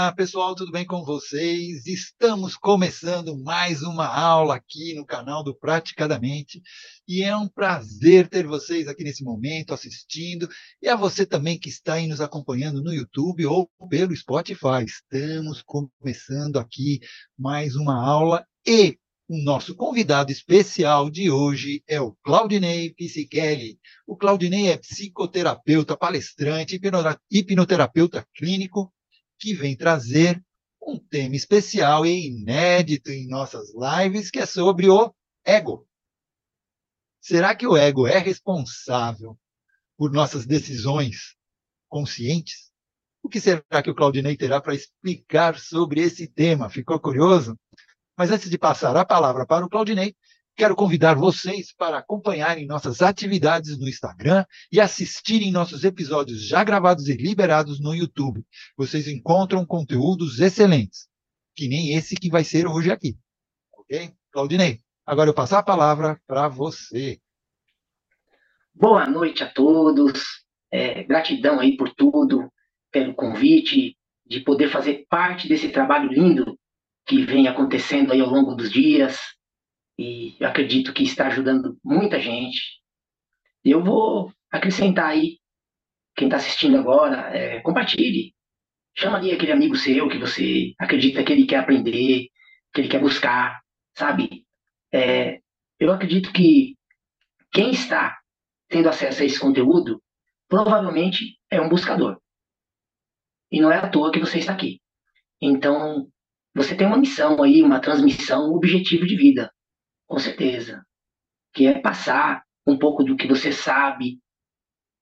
Olá, pessoal, tudo bem com vocês? Estamos começando mais uma aula aqui no canal do Praticadamente e é um prazer ter vocês aqui nesse momento assistindo e a você também que está aí nos acompanhando no YouTube ou pelo Spotify. Estamos começando aqui mais uma aula e o nosso convidado especial de hoje é o Claudinei Piscichelli. O Claudinei é psicoterapeuta, palestrante, hipnoterapeuta clínico que vem trazer um tema especial e inédito em nossas lives, que é sobre o ego. Será que o ego é responsável por nossas decisões conscientes? O que será que o Claudinei terá para explicar sobre esse tema? Ficou curioso? Mas antes de passar a palavra para o Claudinei, Quero convidar vocês para acompanharem nossas atividades no Instagram e assistirem nossos episódios já gravados e liberados no YouTube. Vocês encontram conteúdos excelentes, que nem esse que vai ser hoje aqui. Ok? Claudinei, agora eu passo a palavra para você. Boa noite a todos. É, gratidão aí por tudo, pelo convite de poder fazer parte desse trabalho lindo que vem acontecendo aí ao longo dos dias e acredito que está ajudando muita gente. Eu vou acrescentar aí, quem está assistindo agora, é, compartilhe. Chama ali aquele amigo seu que você acredita que ele quer aprender, que ele quer buscar, sabe? É, eu acredito que quem está tendo acesso a esse conteúdo provavelmente é um buscador. E não é à toa que você está aqui. Então, você tem uma missão aí, uma transmissão, um objetivo de vida com certeza. Que é passar um pouco do que você sabe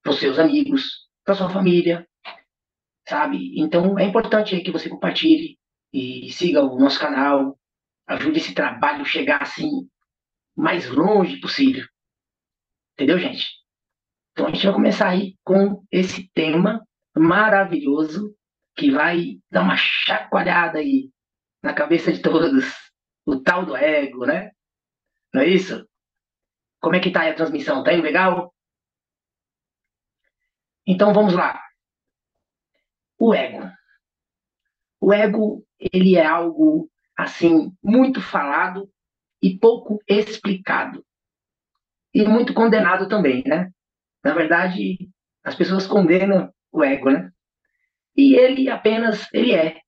para os seus amigos, para sua família, sabe? Então é importante que você compartilhe e siga o nosso canal, ajude esse trabalho a chegar assim mais longe possível. Entendeu, gente? Então a gente vai começar aí com esse tema maravilhoso que vai dar uma chacoalhada aí na cabeça de todos, o tal do ego, né? Não é isso? Como é que tá aí a transmissão? Tá indo legal? Então vamos lá. O ego. O ego, ele é algo assim muito falado e pouco explicado. E muito condenado também, né? Na verdade, as pessoas condenam o ego, né? E ele apenas, ele é.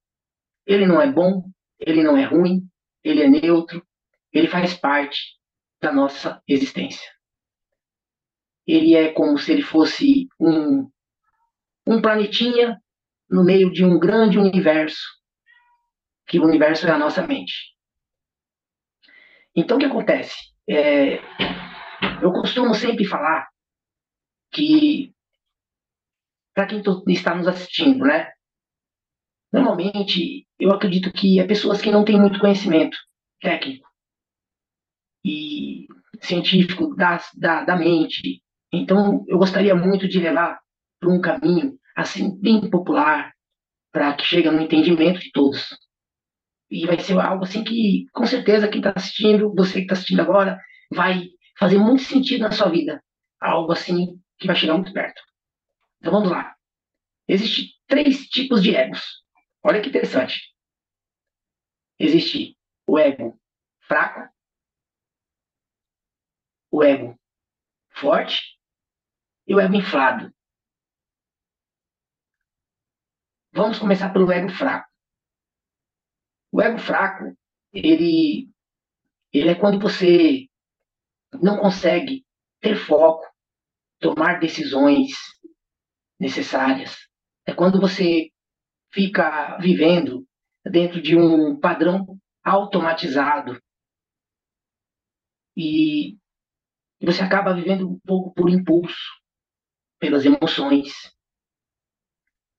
Ele não é bom, ele não é ruim, ele é neutro, ele faz parte da nossa existência. Ele é como se ele fosse um, um planetinha no meio de um grande universo, que o universo é a nossa mente. Então, o que acontece? É, eu costumo sempre falar que, para quem está nos assistindo, né? Normalmente, eu acredito que é pessoas que não têm muito conhecimento técnico e científico da, da, da mente. Então, eu gostaria muito de levar para um caminho assim bem popular, para que chegue no entendimento de todos. E vai ser algo assim que, com certeza, quem está assistindo, você que está assistindo agora, vai fazer muito sentido na sua vida. Algo assim que vai chegar muito perto. Então vamos lá. Existem três tipos de egos. Olha que interessante. Existe o ego fraco, o ego forte e o ego inflado. Vamos começar pelo ego fraco. O ego fraco, ele, ele é quando você não consegue ter foco, tomar decisões necessárias. É quando você fica vivendo dentro de um padrão automatizado e e você acaba vivendo um pouco por impulso, pelas emoções,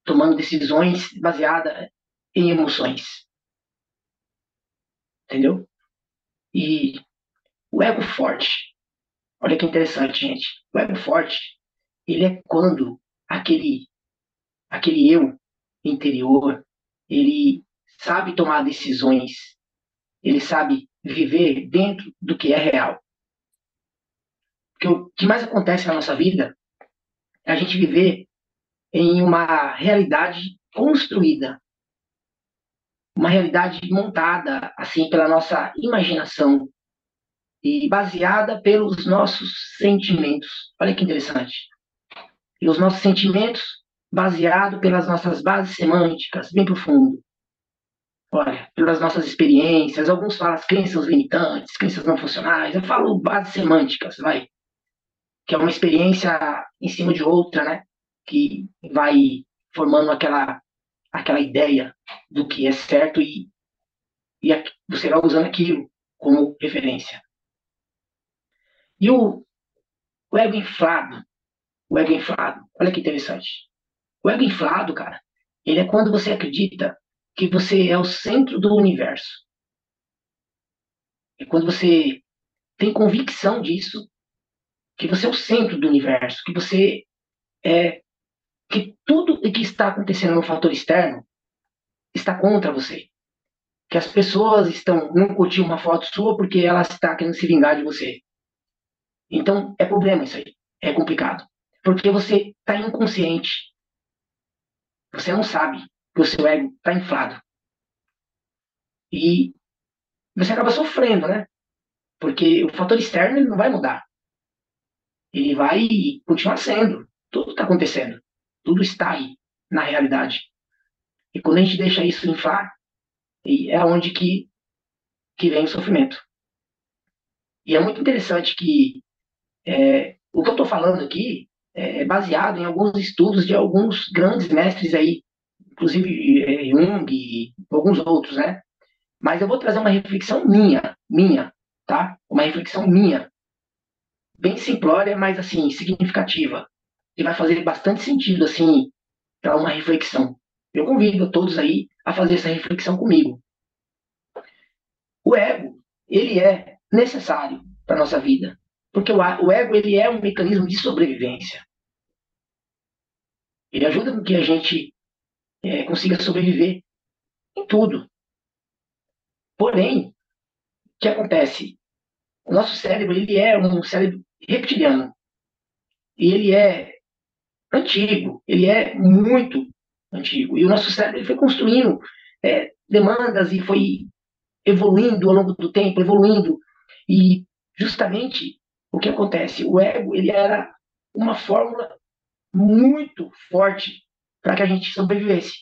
tomando decisões baseadas em emoções. Entendeu? E o ego forte, olha que interessante, gente. O ego forte, ele é quando aquele, aquele eu interior, ele sabe tomar decisões, ele sabe viver dentro do que é real que o que mais acontece na nossa vida é a gente viver em uma realidade construída. uma realidade montada assim pela nossa imaginação e baseada pelos nossos sentimentos. Olha que interessante. E os nossos sentimentos baseado pelas nossas bases semânticas, bem profundo. Olha, pelas nossas experiências, alguns falam as crenças limitantes, crenças não funcionais, eu falo bases semânticas, vai. Que é uma experiência em cima de outra, né? Que vai formando aquela, aquela ideia do que é certo e, e você vai usando aquilo como referência. E o, o ego inflado, o ego inflado, olha que interessante. O ego inflado, cara, ele é quando você acredita que você é o centro do universo. É quando você tem convicção disso, que você é o centro do universo, que você é que tudo o que está acontecendo no fator externo está contra você. Que as pessoas estão não curtindo uma foto sua porque ela está querendo se vingar de você. Então é problema isso aí, é complicado, porque você está inconsciente você não sabe que o seu ego está inflado. E você acaba sofrendo, né? Porque o fator externo ele não vai mudar. Ele vai continuar sendo. Tudo está acontecendo. Tudo está aí, na realidade. E quando a gente deixa isso inflar, é onde que, que vem o sofrimento. E é muito interessante que é, o que eu estou falando aqui é, é baseado em alguns estudos de alguns grandes mestres aí, inclusive é, Jung e alguns outros, né? Mas eu vou trazer uma reflexão minha, minha, tá? Uma reflexão minha, bem simplória, mas assim significativa, que vai fazer bastante sentido assim para uma reflexão. Eu convido a todos aí a fazer essa reflexão comigo. O ego, ele é necessário para nossa vida. Porque o ego ele é um mecanismo de sobrevivência. Ele ajuda com que a gente é, consiga sobreviver em tudo. Porém, o que acontece? O nosso cérebro ele é um cérebro reptiliano. E ele é antigo, ele é muito antigo. E o nosso cérebro foi construindo é, demandas e foi evoluindo ao longo do tempo, evoluindo. E justamente o que acontece? O ego ele era uma fórmula muito forte para que a gente sobrevivesse.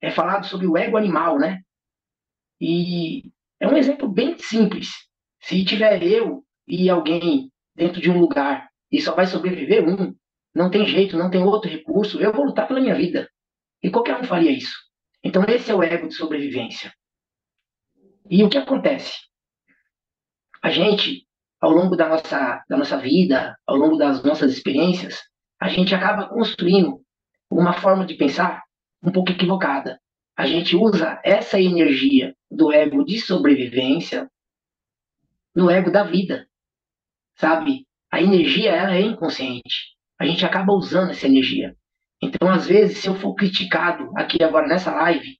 É falado sobre o ego animal, né? E é um exemplo bem simples. Se tiver eu e alguém dentro de um lugar e só vai sobreviver um, não tem jeito, não tem outro recurso, eu vou lutar pela minha vida. E qualquer um faria isso. Então, esse é o ego de sobrevivência. E o que acontece? A gente ao longo da nossa, da nossa vida, ao longo das nossas experiências, a gente acaba construindo uma forma de pensar um pouco equivocada. A gente usa essa energia do ego de sobrevivência no ego da vida, sabe? A energia ela é inconsciente. A gente acaba usando essa energia. Então, às vezes, se eu for criticado aqui agora nessa live,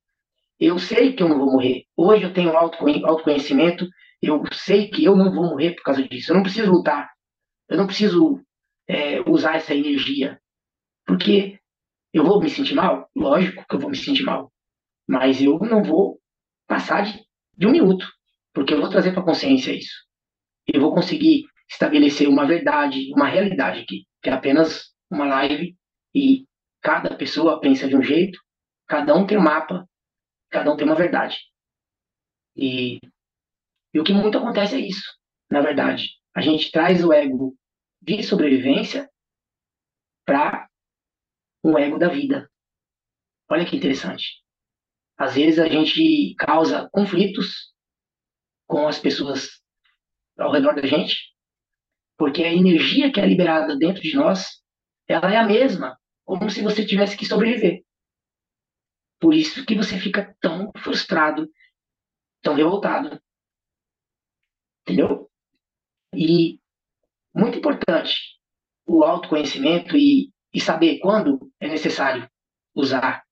eu sei que eu não vou morrer. Hoje eu tenho autoconhecimento eu sei que eu não vou morrer por causa disso. Eu não preciso lutar. Eu não preciso é, usar essa energia. Porque eu vou me sentir mal? Lógico que eu vou me sentir mal. Mas eu não vou passar de, de um minuto. Porque eu vou trazer para a consciência isso. Eu vou conseguir estabelecer uma verdade, uma realidade aqui, que é apenas uma live e cada pessoa pensa de um jeito, cada um tem um mapa, cada um tem uma verdade. E e o que muito acontece é isso, na verdade. A gente traz o ego de sobrevivência para um ego da vida. Olha que interessante. Às vezes a gente causa conflitos com as pessoas ao redor da gente, porque a energia que é liberada dentro de nós, ela é a mesma, como se você tivesse que sobreviver. Por isso que você fica tão frustrado, tão revoltado, Entendeu? E muito importante o autoconhecimento e, e saber quando é necessário usar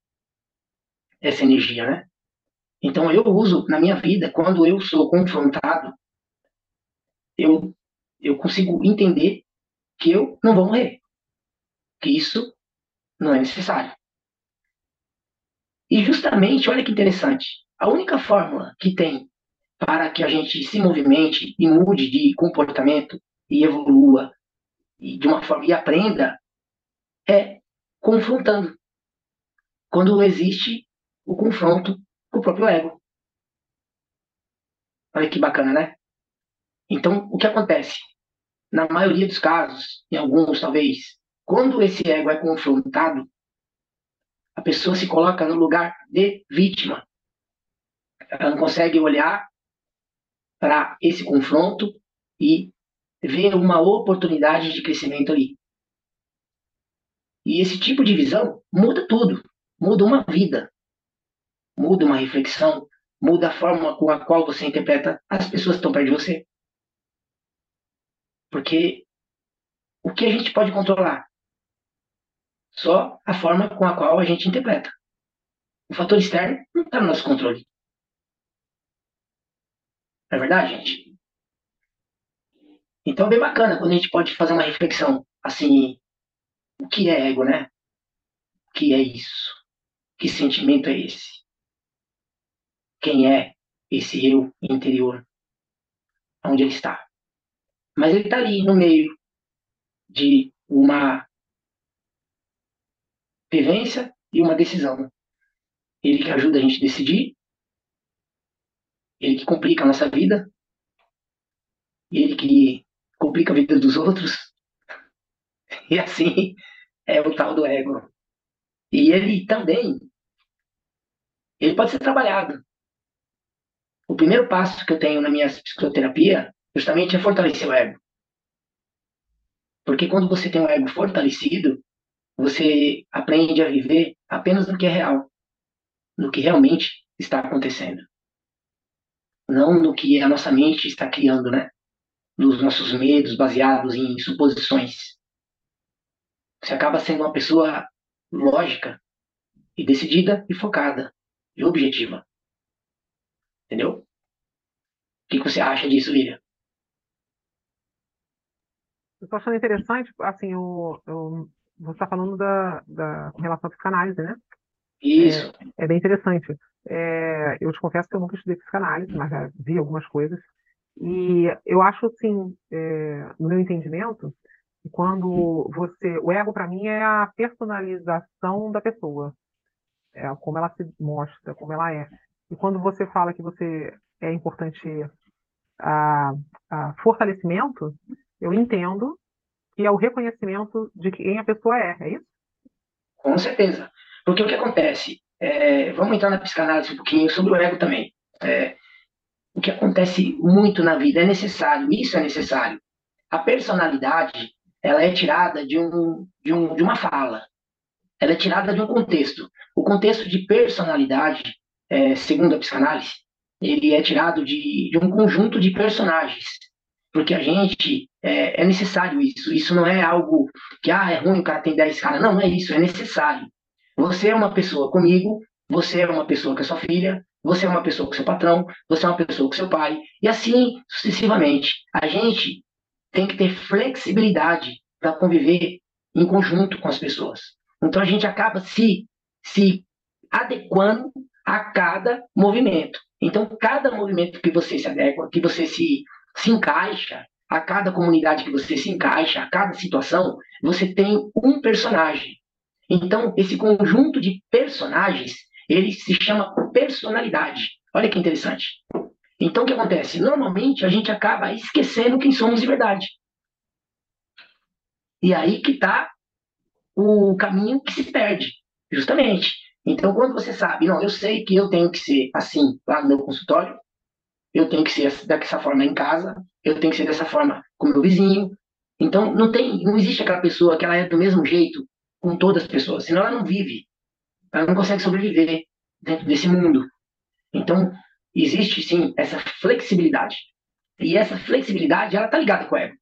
essa energia, né? Então eu uso na minha vida quando eu sou confrontado, eu eu consigo entender que eu não vou morrer, que isso não é necessário. E justamente, olha que interessante, a única fórmula que tem para que a gente se movimente e mude de comportamento e evolua e de uma forma e aprenda é confrontando. Quando existe o confronto com o próprio ego. Olha que bacana, né? Então, o que acontece? Na maioria dos casos, em alguns talvez, quando esse ego é confrontado, a pessoa se coloca no lugar de vítima. Ela não consegue olhar para esse confronto e ver uma oportunidade de crescimento ali. E esse tipo de visão muda tudo, muda uma vida, muda uma reflexão, muda a forma com a qual você interpreta as pessoas que estão perto de você. Porque o que a gente pode controlar? Só a forma com a qual a gente interpreta. O fator externo não está no nosso controle. Não é verdade, gente? Então é bem bacana quando a gente pode fazer uma reflexão assim, o que é ego, né? O que é isso? Que sentimento é esse? Quem é esse eu interior? Onde ele está? Mas ele está ali no meio de uma vivência e uma decisão. Ele que ajuda a gente a decidir, ele que complica a nossa vida, ele que complica a vida dos outros, e assim é o tal do ego. E ele também, ele pode ser trabalhado. O primeiro passo que eu tenho na minha psicoterapia, justamente, é fortalecer o ego. Porque quando você tem um ego fortalecido, você aprende a viver apenas no que é real, no que realmente está acontecendo. Não no que a nossa mente está criando, né? Nos nossos medos baseados em suposições. Você acaba sendo uma pessoa lógica e decidida e focada e objetiva. Entendeu? O que você acha disso, Lívia? Eu estou achando interessante, assim, o, o, você está falando da, da com relação à psicanálise, né? Isso. É, é bem interessante. É, eu te confesso que eu nunca estudei psicanálise, mas já vi algumas coisas. E eu acho, assim, é, no meu entendimento, quando você. O ego, para mim, é a personalização da pessoa. É como ela se mostra, como ela é. E quando você fala que você é importante a, a fortalecimento, eu entendo que é o reconhecimento de quem a pessoa é, é isso? Com certeza. Porque o que acontece? É, vamos entrar na psicanálise um pouquinho sobre o ego também. É, o que acontece muito na vida é necessário, isso é necessário. A personalidade, ela é tirada de, um, de, um, de uma fala, ela é tirada de um contexto. O contexto de personalidade, é, segundo a psicanálise, ele é tirado de, de um conjunto de personagens porque a gente é, é, necessário isso. Isso não é algo que ah, é ruim, o cara tem 10 caras. Não, não é isso, é necessário. Você é uma pessoa comigo, você é uma pessoa com a sua filha, você é uma pessoa com seu patrão, você é uma pessoa com seu pai, e assim sucessivamente. A gente tem que ter flexibilidade para conviver em conjunto com as pessoas. Então a gente acaba se, se adequando a cada movimento. Então, cada movimento que você se adequa, que você se se encaixa, a cada comunidade que você se encaixa, a cada situação, você tem um personagem. Então, esse conjunto de personagens, ele se chama personalidade. Olha que interessante. Então, o que acontece? Normalmente, a gente acaba esquecendo quem somos de verdade. E aí que está o caminho que se perde, justamente. Então, quando você sabe, não, eu sei que eu tenho que ser assim lá no meu consultório, eu tenho que ser dessa forma em casa, eu tenho que ser dessa forma com meu vizinho. Então, não tem, não existe aquela pessoa que ela é do mesmo jeito com todas as pessoas, senão ela não vive. Ela não consegue sobreviver dentro desse mundo. Então, existe sim essa flexibilidade. E essa flexibilidade, ela tá ligada com o ego.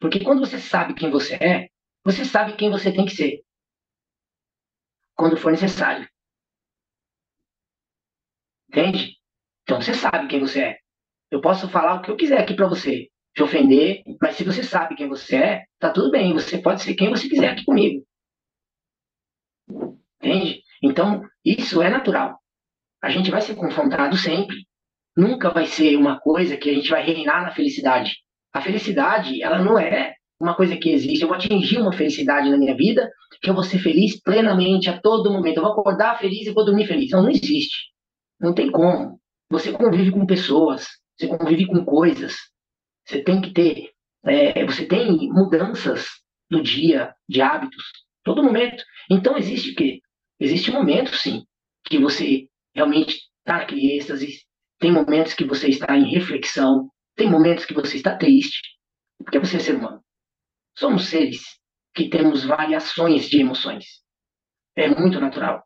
Porque quando você sabe quem você é, você sabe quem você tem que ser. Quando for necessário. Entende? Então você sabe quem você é. Eu posso falar o que eu quiser aqui para você, te ofender, mas se você sabe quem você é, tá tudo bem. Você pode ser quem você quiser aqui comigo. Entende? Então, Isso é natural. A gente vai ser confrontado sempre. Nunca vai ser uma coisa que a gente vai reinar na felicidade. A felicidade, ela não é uma coisa que existe. Eu vou atingir uma felicidade na minha vida, que eu vou ser feliz plenamente a todo momento. Eu vou acordar feliz e vou dormir feliz. Não, não existe. Não tem como. Você convive com pessoas, você convive com coisas. Você tem que ter, é, você tem mudanças no dia, de hábitos, todo momento. Então existe o quê? Existe momentos, sim, que você realmente está naquele êxtase, tem momentos que você está em reflexão, tem momentos que você está triste, porque você é ser humano. Somos seres que temos variações de emoções. É muito natural.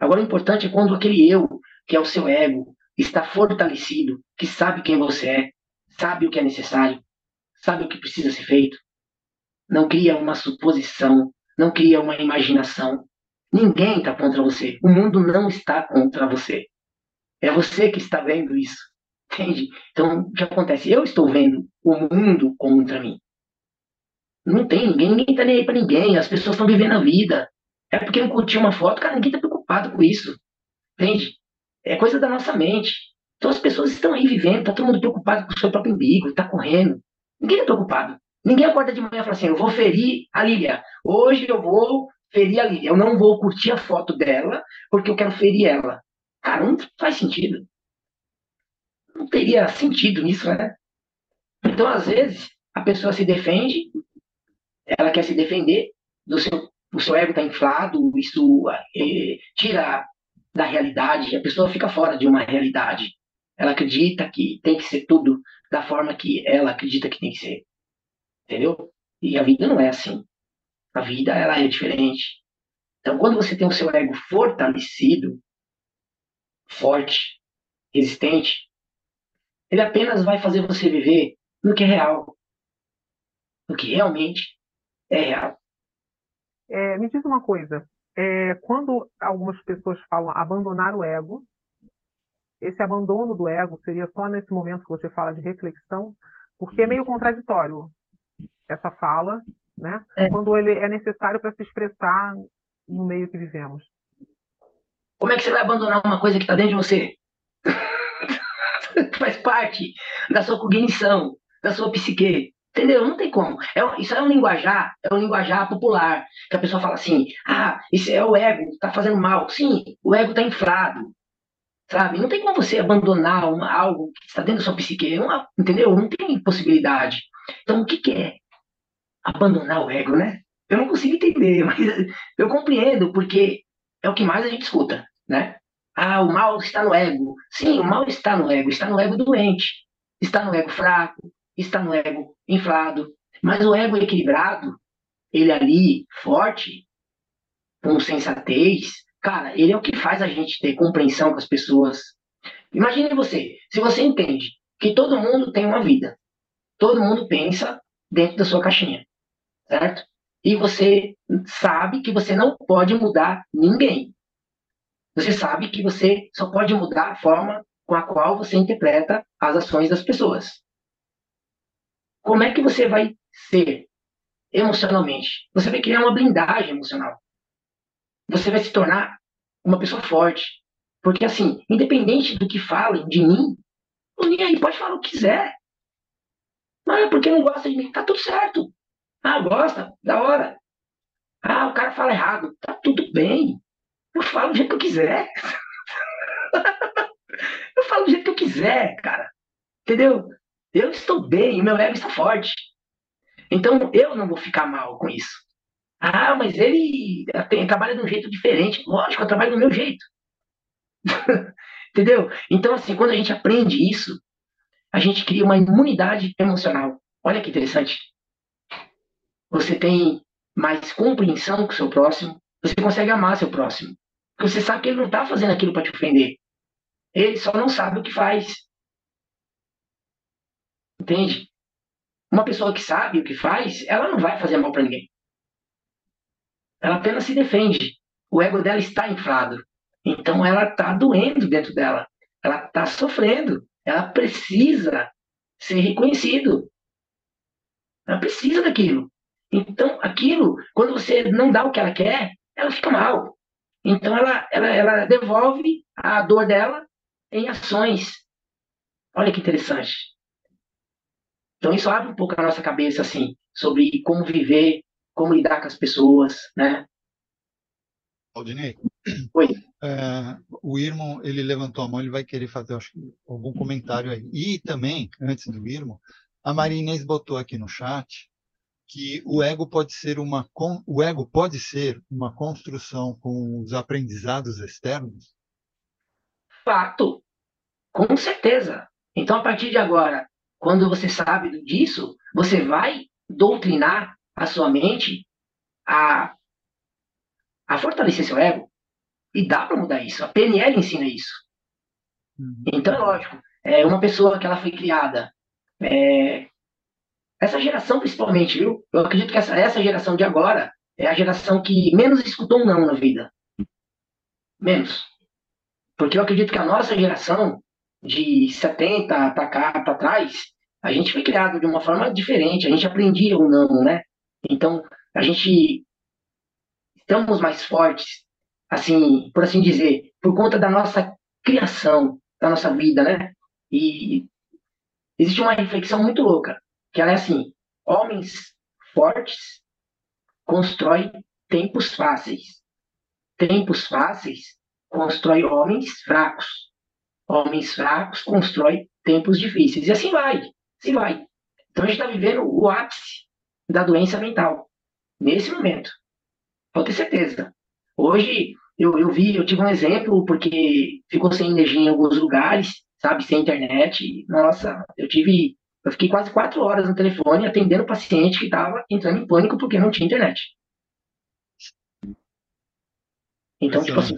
Agora, o importante é quando aquele eu, que é o seu ego, está fortalecido, que sabe quem você é, sabe o que é necessário, sabe o que precisa ser feito. Não cria uma suposição, não cria uma imaginação. Ninguém está contra você. O mundo não está contra você. É você que está vendo isso. Entende? Então, o que acontece? Eu estou vendo o mundo contra mim. Não tem ninguém, ninguém está nem aí para ninguém. As pessoas estão vivendo a vida. É porque não curtiu uma foto, cara, ninguém está preocupado com isso. Entende? É coisa da nossa mente. Então as pessoas estão aí vivendo, tá todo mundo preocupado com o seu próprio umbigo, tá correndo. Ninguém está preocupado. Ninguém acorda de manhã e fala assim: eu vou ferir a Lília. Hoje eu vou ferir a Lília. Eu não vou curtir a foto dela porque eu quero ferir ela. Cara, não faz sentido. Não teria sentido nisso, né? Então, às vezes, a pessoa se defende, ela quer se defender, do seu, o seu ego está inflado, isso é, tira da realidade, a pessoa fica fora de uma realidade. Ela acredita que tem que ser tudo da forma que ela acredita que tem que ser. Entendeu? E a vida não é assim. A vida, ela é diferente. Então, quando você tem o seu ego fortalecido, forte, resistente, ele apenas vai fazer você viver no que é real. No que realmente é real. É, me diz uma coisa. É, quando algumas pessoas falam abandonar o ego, esse abandono do ego seria só nesse momento que você fala de reflexão, porque é meio contraditório essa fala, né? É. Quando ele é necessário para se expressar no meio que vivemos. Como é que você vai abandonar uma coisa que está dentro de você? Faz parte da sua cognição, da sua psique. Entendeu? Não tem como. É, isso é um linguajar, é um linguajar popular. Que a pessoa fala assim: ah, isso é o ego, está fazendo mal. Sim, o ego está inflado. Sabe? Não tem como você abandonar uma, algo que está dentro da sua psique. Não, entendeu? Não tem possibilidade. Então, o que, que é abandonar o ego, né? Eu não consigo entender, mas eu compreendo, porque é o que mais a gente escuta, né? Ah, o mal está no ego. Sim, o mal está no ego, está no ego doente, está no ego fraco, está no ego inflado. Mas o ego equilibrado, ele ali, forte, com sensatez, cara, ele é o que faz a gente ter compreensão com as pessoas. Imagine você, se você entende que todo mundo tem uma vida, todo mundo pensa dentro da sua caixinha certo? E você sabe que você não pode mudar ninguém. Você sabe que você só pode mudar a forma com a qual você interpreta as ações das pessoas. Como é que você vai ser emocionalmente? Você vai criar uma blindagem emocional. Você vai se tornar uma pessoa forte. Porque, assim, independente do que falem de mim, ninguém aí pode falar o que quiser. Não é porque não gosta de mim, tá tudo certo. Ah, gosta? Da hora. Ah, o cara fala errado. Tá tudo bem. Eu falo do jeito que eu quiser. eu falo do jeito que eu quiser, cara. Entendeu? Eu estou bem, meu ego está forte. Então eu não vou ficar mal com isso. Ah, mas ele tem, trabalha de um jeito diferente. Lógico, eu trabalho do meu jeito. Entendeu? Então, assim, quando a gente aprende isso, a gente cria uma imunidade emocional. Olha que interessante você tem mais compreensão com o seu próximo, você consegue amar seu próximo. Porque você sabe que ele não está fazendo aquilo para te ofender. Ele só não sabe o que faz. Entende? Uma pessoa que sabe o que faz, ela não vai fazer mal para ninguém. Ela apenas se defende. O ego dela está inflado. Então ela está doendo dentro dela. Ela está sofrendo. Ela precisa ser reconhecido. Ela precisa daquilo. Então, aquilo, quando você não dá o que ela quer, ela fica mal. Então ela, ela, ela devolve a dor dela em ações. Olha que interessante. Então isso abre um pouco a nossa cabeça assim sobre como viver, como lidar com as pessoas, né? Aldinei. Oi. É, o Irmão, ele levantou a mão, ele vai querer fazer acho, algum comentário aí. E também, antes do Irmão, a Maria Inês botou aqui no chat que o ego pode ser uma o ego pode ser uma construção com os aprendizados externos. Fato, com certeza. Então a partir de agora, quando você sabe disso, você vai doutrinar a sua mente a a fortalecer seu ego. E dá para mudar isso. A PNL ensina isso. Uhum. Então é lógico. É uma pessoa que ela foi criada é, essa geração, principalmente, viu? Eu acredito que essa, essa geração de agora é a geração que menos escutou um não na vida. Menos. Porque eu acredito que a nossa geração, de 70 para cá, para trás, a gente foi criado de uma forma diferente, a gente aprendia o não, né? Então, a gente estamos mais fortes, assim, por assim dizer, por conta da nossa criação, da nossa vida, né? E existe uma reflexão muito louca que ela é assim: homens fortes constroem tempos fáceis. Tempos fáceis constrói homens fracos. Homens fracos constroem tempos difíceis. E assim vai, assim vai. Então a gente está vivendo o ápice da doença mental, nesse momento. Pode ter certeza. Hoje eu, eu vi, eu tive um exemplo, porque ficou sem energia em alguns lugares, sabe, sem internet. Nossa, eu tive eu fiquei quase quatro horas no telefone atendendo o paciente que estava entrando em pânico porque não tinha internet. Então, tipo assim,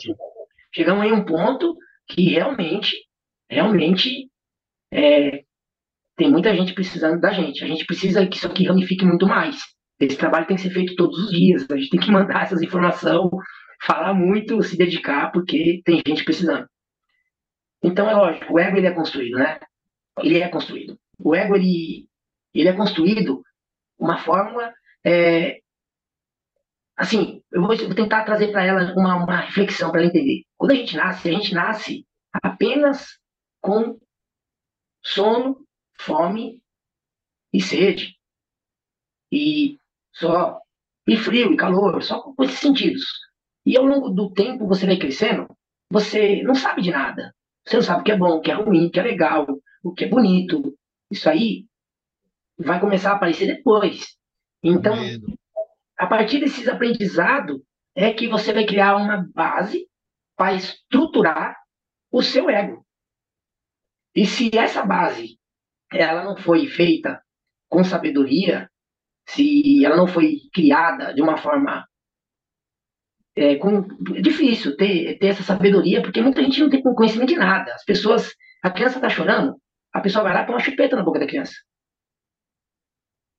chegamos em um ponto que realmente, realmente, é, tem muita gente precisando da gente. A gente precisa que isso aqui ramifique muito mais. Esse trabalho tem que ser feito todos os dias. A gente tem que mandar essas informações, falar muito, se dedicar, porque tem gente precisando. Então, é lógico, o ego ele é construído, né? Ele é construído o ego ele, ele é construído uma fórmula é, assim eu vou, tentar trazer para ela uma, uma reflexão para ela entender. Quando a gente nasce a gente nasce apenas com sono fome e sede. E só e frio e calor só com esses sentidos. E ao longo do tempo você vai crescendo você não sabe de nada. Você não sabe o que é bom o que é ruim o que é legal o que é bonito. Isso aí vai começar a aparecer depois. Então, a partir desses aprendizados, é que você vai criar uma base para estruturar o seu ego. E se essa base ela não foi feita com sabedoria, se ela não foi criada de uma forma é, com, difícil ter, ter essa sabedoria, porque muita gente não tem conhecimento de nada. As pessoas, a criança está chorando, a pessoa vai lá e põe uma chupeta na boca da criança.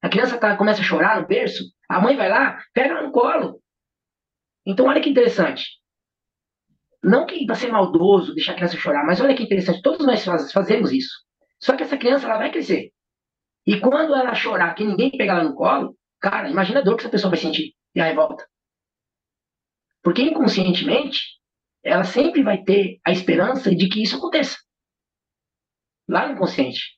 A criança tá, começa a chorar no berço, a mãe vai lá, pega no colo. Então, olha que interessante. Não que para ser maldoso, deixar a criança chorar, mas olha que interessante, todos nós faz, fazemos isso. Só que essa criança ela vai crescer. E quando ela chorar, que ninguém pegar ela no colo, cara, imagina a dor que essa pessoa vai sentir e a revolta. Porque inconscientemente, ela sempre vai ter a esperança de que isso aconteça lá no inconsciente.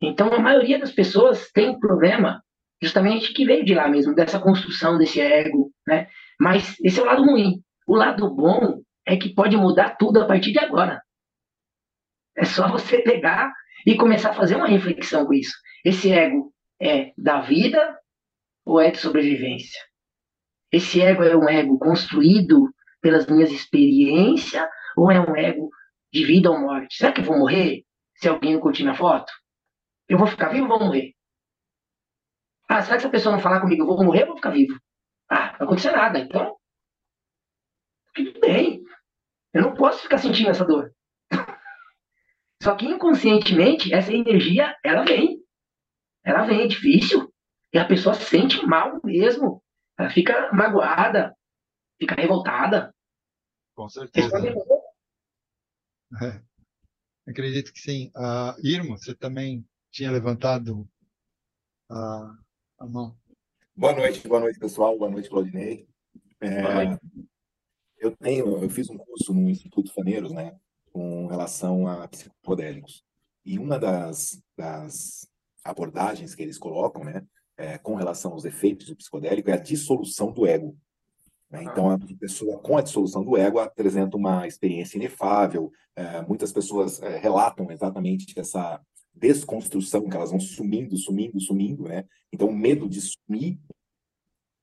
Então, a maioria das pessoas tem problema justamente que veio de lá mesmo, dessa construção desse ego, né? Mas esse é o lado ruim. O lado bom é que pode mudar tudo a partir de agora. É só você pegar e começar a fazer uma reflexão com isso. Esse ego é da vida ou é de sobrevivência? Esse ego é um ego construído pelas minhas experiências ou é um ego de vida ou morte? Será que eu vou morrer? se alguém não curtir minha foto? Eu vou ficar vivo ou vou morrer? Ah, será que se a pessoa não falar comigo, eu vou morrer ou vou ficar vivo? Ah, não vai acontecer nada. Então, tudo bem. Eu não posso ficar sentindo essa dor. Só que inconscientemente, essa energia, ela vem. Ela vem, é difícil. E a pessoa sente mal mesmo. Ela fica magoada, fica revoltada. Com certeza. É. Acredito que sim. Uh, Irmo, você também tinha levantado a, mão. Boa noite, boa noite, pessoal. Boa noite, Claudinei. É, boa noite. Eu tenho, eu fiz um curso no Instituto Faneiros, né, com relação a psicodélicos. E uma das, das abordagens que eles colocam, né, é, com relação aos efeitos do psicodélico é a dissolução do ego. Né? Então, a pessoa com a dissolução do ego apresenta uma experiência inefável. É, muitas pessoas é, relatam exatamente essa desconstrução, que elas vão sumindo, sumindo, sumindo, né? Então, o medo de sumir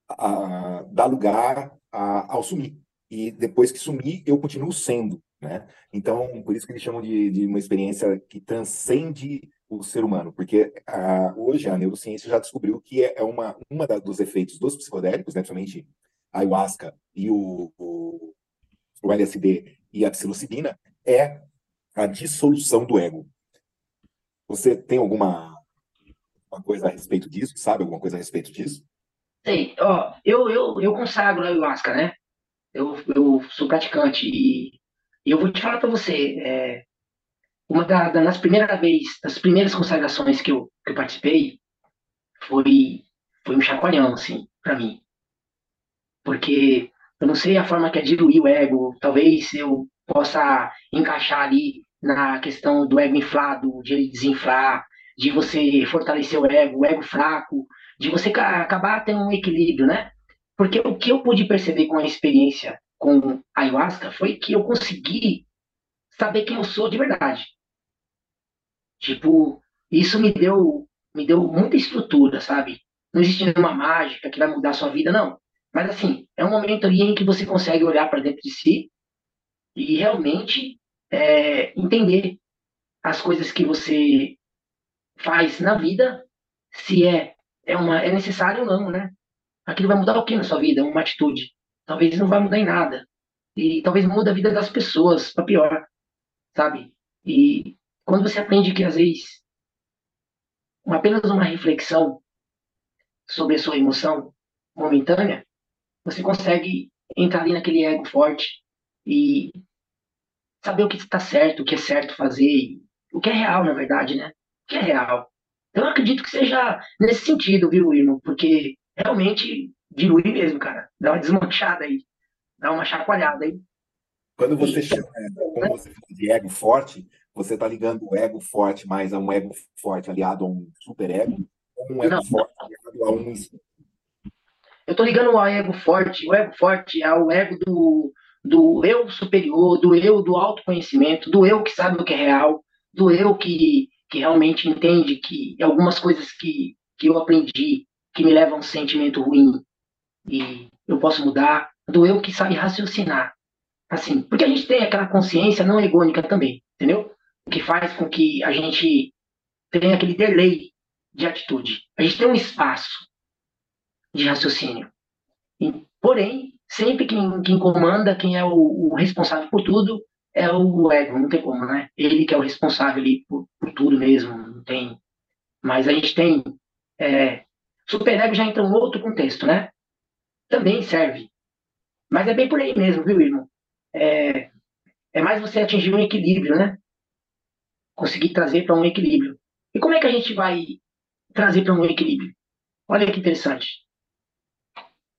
a, dá lugar a, ao sumir. E depois que sumir, eu continuo sendo, né? Então, por isso que eles chamam de, de uma experiência que transcende o ser humano, porque a, hoje a neurociência já descobriu que é, é uma, uma da, dos efeitos dos psicodélicos, né, principalmente a ayahuasca e o, o, o LSD e a psilocibina, é a dissolução do ego. Você tem alguma uma coisa a respeito disso? Sabe alguma coisa a respeito disso? Sei. Ó, eu, eu, eu consagro a ayahuasca, né? Eu, eu sou praticante e, eu vou te falar para você, é, uma da, das primeiras vezes, das primeiras consagrações que eu, que eu participei, foi, foi um chacoalhão, assim, para mim. Porque eu não sei a forma que é diluir o ego, talvez eu possa encaixar ali na questão do ego inflado, de ele desinflar, de você fortalecer o ego, o ego fraco, de você acabar tendo um equilíbrio, né? Porque o que eu pude perceber com a experiência com a ayahuasca foi que eu consegui saber quem eu sou de verdade. Tipo, isso me deu, me deu muita estrutura, sabe? Não existe nenhuma mágica que vai mudar a sua vida, não. Mas assim, é um momento ali em que você consegue olhar para dentro de si e realmente é, entender as coisas que você faz na vida, se é é uma é necessário ou não, né? Aquilo vai mudar o que na sua vida? Uma atitude. Talvez não vai mudar em nada. E talvez muda a vida das pessoas para pior, sabe? E quando você aprende que às vezes apenas uma reflexão sobre a sua emoção momentânea, você consegue entrar ali naquele ego forte e saber o que está certo, o que é certo fazer, o que é real, na verdade, né? O que é real. Então, eu acredito que seja nesse sentido, viu, irmão? Porque realmente diluir mesmo, cara. Dá uma desmanchada aí. Dá uma chacoalhada aí. Quando você chama, como você fala de ego forte, você está ligando o ego forte mais a um ego forte aliado a um superego, ou um ego Não. forte aliado a um eu estou ligando ao ego forte. O ego forte é o ego do, do eu superior, do eu do autoconhecimento, do eu que sabe o que é real, do eu que, que realmente entende que algumas coisas que, que eu aprendi que me levam a um sentimento ruim e eu posso mudar, do eu que sabe raciocinar. Assim, porque a gente tem aquela consciência não egônica também, entendeu? O que faz com que a gente tenha aquele delay de atitude. A gente tem um espaço de raciocínio. E, porém, sempre quem, quem comanda, quem é o, o, responsável por tudo, é o ego, não tem como, né? Ele que é o responsável ali por, por tudo mesmo, não tem. Mas a gente tem. É, superego já entra em outro contexto, né? Também serve. Mas é bem por aí mesmo, viu, irmão? É, é mais você atingir um equilíbrio, né? Conseguir trazer para um equilíbrio. E como é que a gente vai trazer para um equilíbrio? Olha que interessante.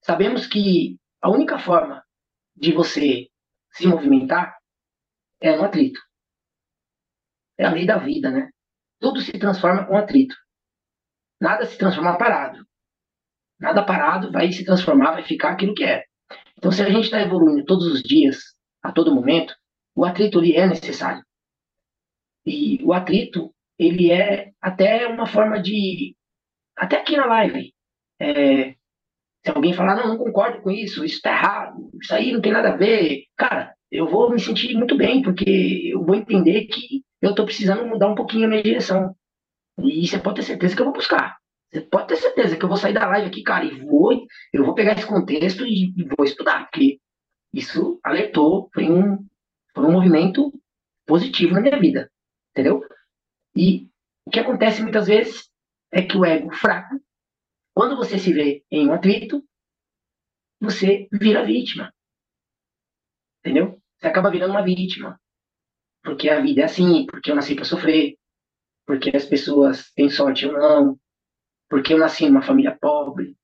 Sabemos que a única forma de você se movimentar é no atrito. É a lei da vida, né? Tudo se transforma com atrito. Nada se transforma parado. Nada parado vai se transformar, vai ficar aquilo que é. Então, se a gente está evoluindo todos os dias, a todo momento, o atrito ali é necessário. E o atrito, ele é até uma forma de. Até aqui na live. É, se alguém falar, não, não concordo com isso, isso está errado, isso aí não tem nada a ver, cara, eu vou me sentir muito bem, porque eu vou entender que eu estou precisando mudar um pouquinho a minha direção. E você pode ter certeza que eu vou buscar. Você pode ter certeza que eu vou sair da live aqui, cara, e vou, eu vou pegar esse contexto e, e vou estudar, porque isso alertou, foi um, foi um movimento positivo na minha vida, entendeu? E o que acontece muitas vezes é que o ego fraco quando você se vê em um atrito, você vira vítima. Entendeu? Você acaba virando uma vítima. Porque a vida é assim, porque eu nasci para sofrer, porque as pessoas têm sorte ou não, porque eu nasci numa família pobre,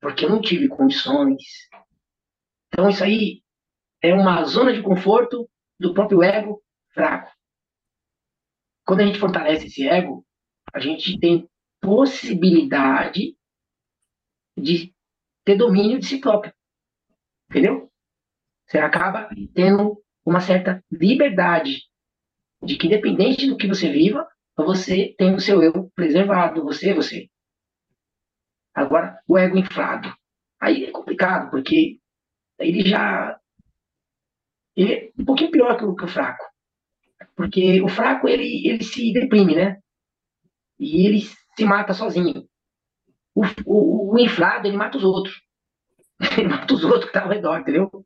porque eu não tive condições. Então isso aí é uma zona de conforto do próprio ego fraco. Quando a gente fortalece esse ego, a gente tem possibilidade de ter domínio de si próprio. Entendeu? Você acaba tendo uma certa liberdade de que, independente do que você viva, você tem o seu eu preservado, você você. Agora, o ego inflado. Aí é complicado, porque ele já. Ele é um pouquinho pior que o, que o fraco. Porque o fraco, ele, ele se deprime, né? E ele se mata sozinho. O, o, o inflado, ele mata os outros. Ele mata os outros que estão ao redor, entendeu?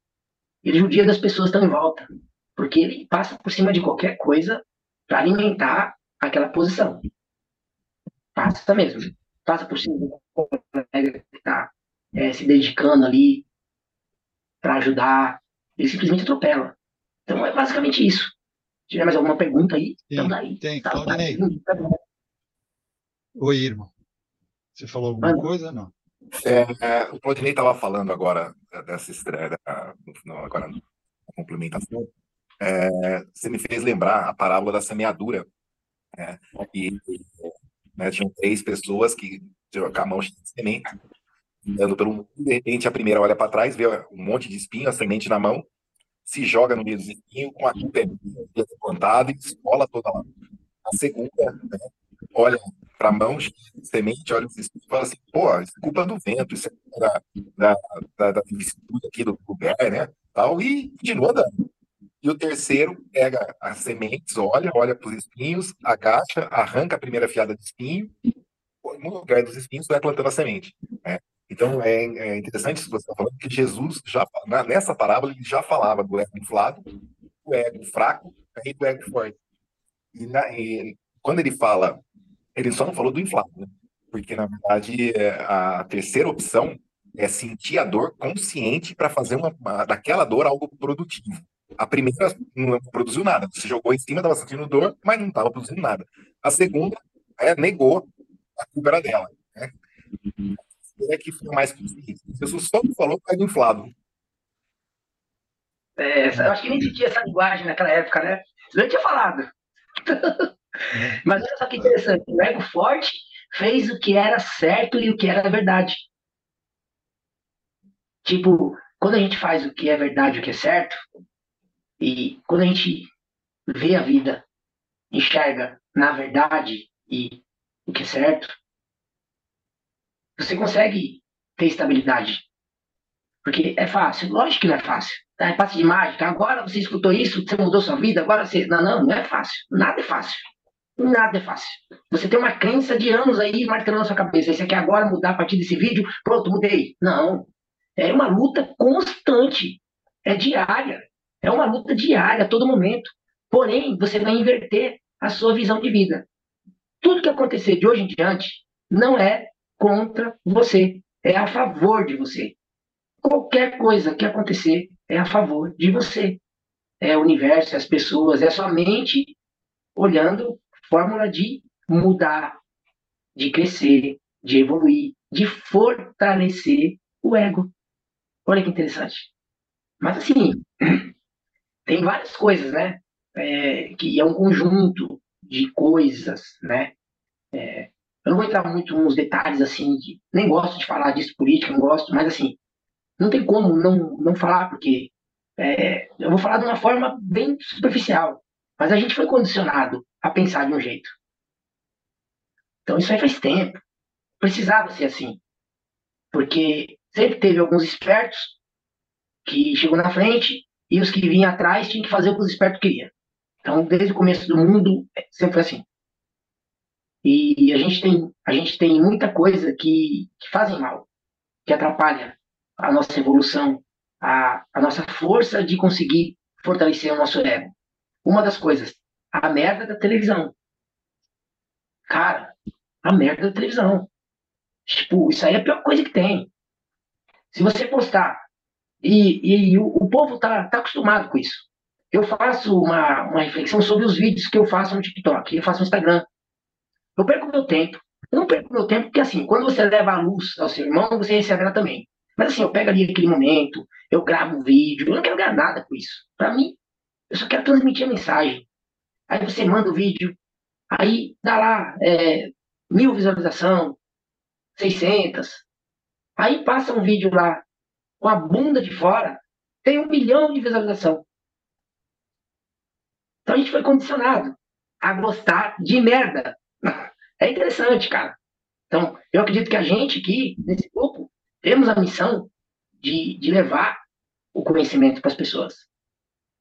Ele judia das pessoas que estão em volta. Porque ele passa por cima de qualquer coisa para alimentar aquela posição. Passa mesmo. Passa por cima do colega que está é, se dedicando ali para ajudar. Ele simplesmente atropela. Então é basicamente isso. Se tiver mais alguma pergunta aí, estamos aí. Tem, tá, Claudinei. Tá Oi, irmão. Você falou alguma coisa? Não. É, o Claudinei estava falando agora dessa estreia, agora na complementação. É, você me fez lembrar a parábola da semeadura. Né? E né, tinham três pessoas que com a mão de semente, andando pelo mundo, de repente a primeira olha para trás, vê um monte de espinho, a semente na mão, se joga no meio dos espinhos com a pé plantada e escola toda lá. A segunda né, olha para a mão, semente, olha e fala assim, pô, isso é culpa do vento, isso é da, da, da, da aqui do lugar, né? Tal, e continua andando. E o terceiro pega as sementes, olha, olha para os espinhos, agacha, arranca a primeira fiada de espinho, no lugar dos espinhos vai plantando a semente. Né? Então é, é, interessante isso que você está falando, que Jesus já nessa parábola ele já falava do ego inflado, do ego fraco e do ego forte. E, na, e quando ele fala, ele só não falou do inflado, né? porque na verdade é, a terceira opção é sentir a dor consciente para fazer uma, uma, daquela dor algo produtivo. A primeira não produziu nada. Você jogou em cima, estava sentindo dor, mas não estava produzindo nada. A segunda é, negou a culpa dela. Né? É que foi mais consciente. Jesus só falou que inflado. É, eu acho que nem existia essa linguagem naquela época, né? Eu tinha falado. mas olha só que interessante. O ego forte fez o que era certo e o que era verdade. Tipo, quando a gente faz o que é verdade o que é certo, e quando a gente vê a vida, enxerga na verdade e o que é certo, você consegue ter estabilidade. Porque é fácil. Lógico que não é fácil. É passe de mágica. Agora você escutou isso, você mudou sua vida, agora você. Não, não, não é fácil. Nada é fácil. Nada é fácil. Você tem uma crença de anos aí martelando na sua cabeça. Você quer agora mudar a partir desse vídeo? Pronto, mudei. Não. É uma luta constante. É diária. É uma luta diária, a todo momento. Porém, você vai inverter a sua visão de vida. Tudo que acontecer de hoje em diante não é contra você, é a favor de você. Qualquer coisa que acontecer é a favor de você. É o universo, é as pessoas, é sua mente olhando fórmula de mudar, de crescer, de evoluir, de fortalecer o ego. Olha que interessante. Mas assim, tem várias coisas, né? É, que é um conjunto de coisas, né? É, eu não vou entrar muito nos detalhes, assim, de, nem gosto de falar disso política, não gosto, mas assim, não tem como não, não falar, porque é, eu vou falar de uma forma bem superficial, mas a gente foi condicionado a pensar de um jeito. Então isso aí faz tempo. Precisava ser assim. Porque sempre teve alguns espertos que chegou na frente e os que vinham atrás tinham que fazer o que os espertos queriam. Então, desde o começo do mundo, sempre foi assim. E a gente tem, a gente tem muita coisa que, que fazem mal, que atrapalha a nossa evolução, a, a nossa força de conseguir fortalecer o nosso ego. Uma das coisas, a merda da televisão. Cara, a merda da televisão. Tipo, isso aí é a pior coisa que tem. Se você postar e, e o, o, povo tá, tá acostumado com isso. Eu faço uma, uma reflexão sobre os vídeos que eu faço no TikTok, eu faço no Instagram. Eu perco meu tempo. Eu não perco meu tempo porque, assim, quando você leva a luz ao seu irmão, você recebe ela também. Mas assim, eu pego ali aquele momento, eu gravo um vídeo, eu não quero ganhar nada com isso. Para mim, eu só quero transmitir a mensagem. Aí você manda o vídeo, aí dá lá é, mil visualização, 600. Aí passa um vídeo lá com a bunda de fora, tem um milhão de visualização. Então a gente foi condicionado a gostar de merda. É interessante, cara. Então, eu acredito que a gente aqui, nesse grupo, temos a missão de, de levar o conhecimento para as pessoas.